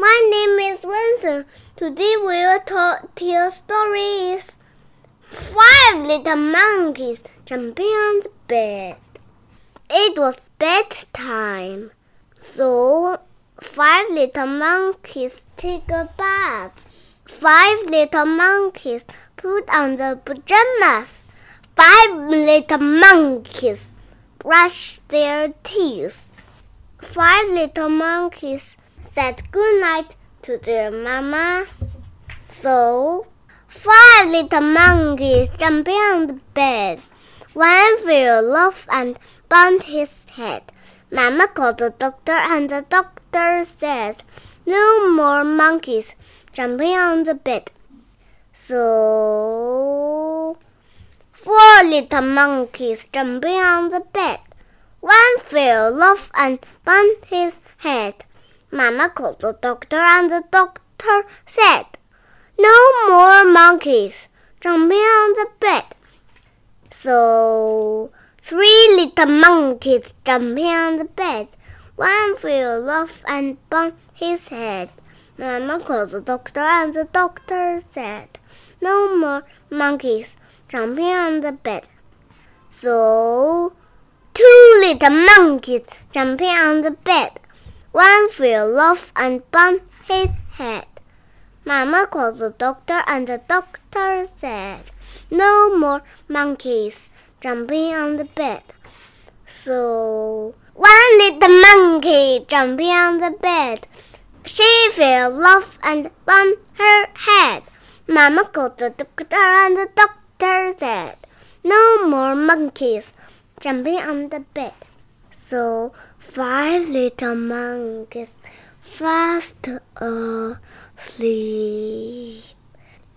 My name is Vincent. Today we will talk, tell stories. Five little monkeys jumping on the bed. It was bedtime, so five little monkeys take a bath. Five little monkeys put on the pajamas. Five little monkeys brush their teeth. Five little monkeys said good night to their mama. So, five little monkeys jumping on the bed. One fell off and bumped his head. Mama called the doctor, and the doctor says, No more monkeys jumping on the bed. So, four little monkeys jumping on the bed. One fell off and bumped his head. Mama called the doctor, and the doctor said, No more monkeys jumping on the bed. So, three little monkeys jumping on the bed. One fell off and bumped his head. Mama called the doctor, and the doctor said, No more monkeys jumping on the bed. So, two little monkeys jumping on the bed. One fell off and bumped his head. Mama called the doctor, and the doctor said, No more monkeys jumping on the bed. So, one little monkey jumping on the bed. She fell off and bumped her head. Mama called the doctor, and the doctor said, No more monkeys jumping on the bed. So five little monkeys fast uh, asleep.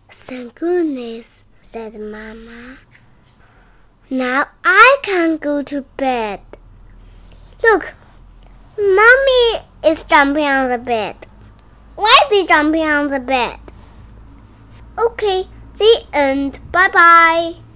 Thank goodness, said Mama. Now I can go to bed. Look, Mommy is jumping on the bed. Why is he jumping on the bed? Okay, the end. Bye bye.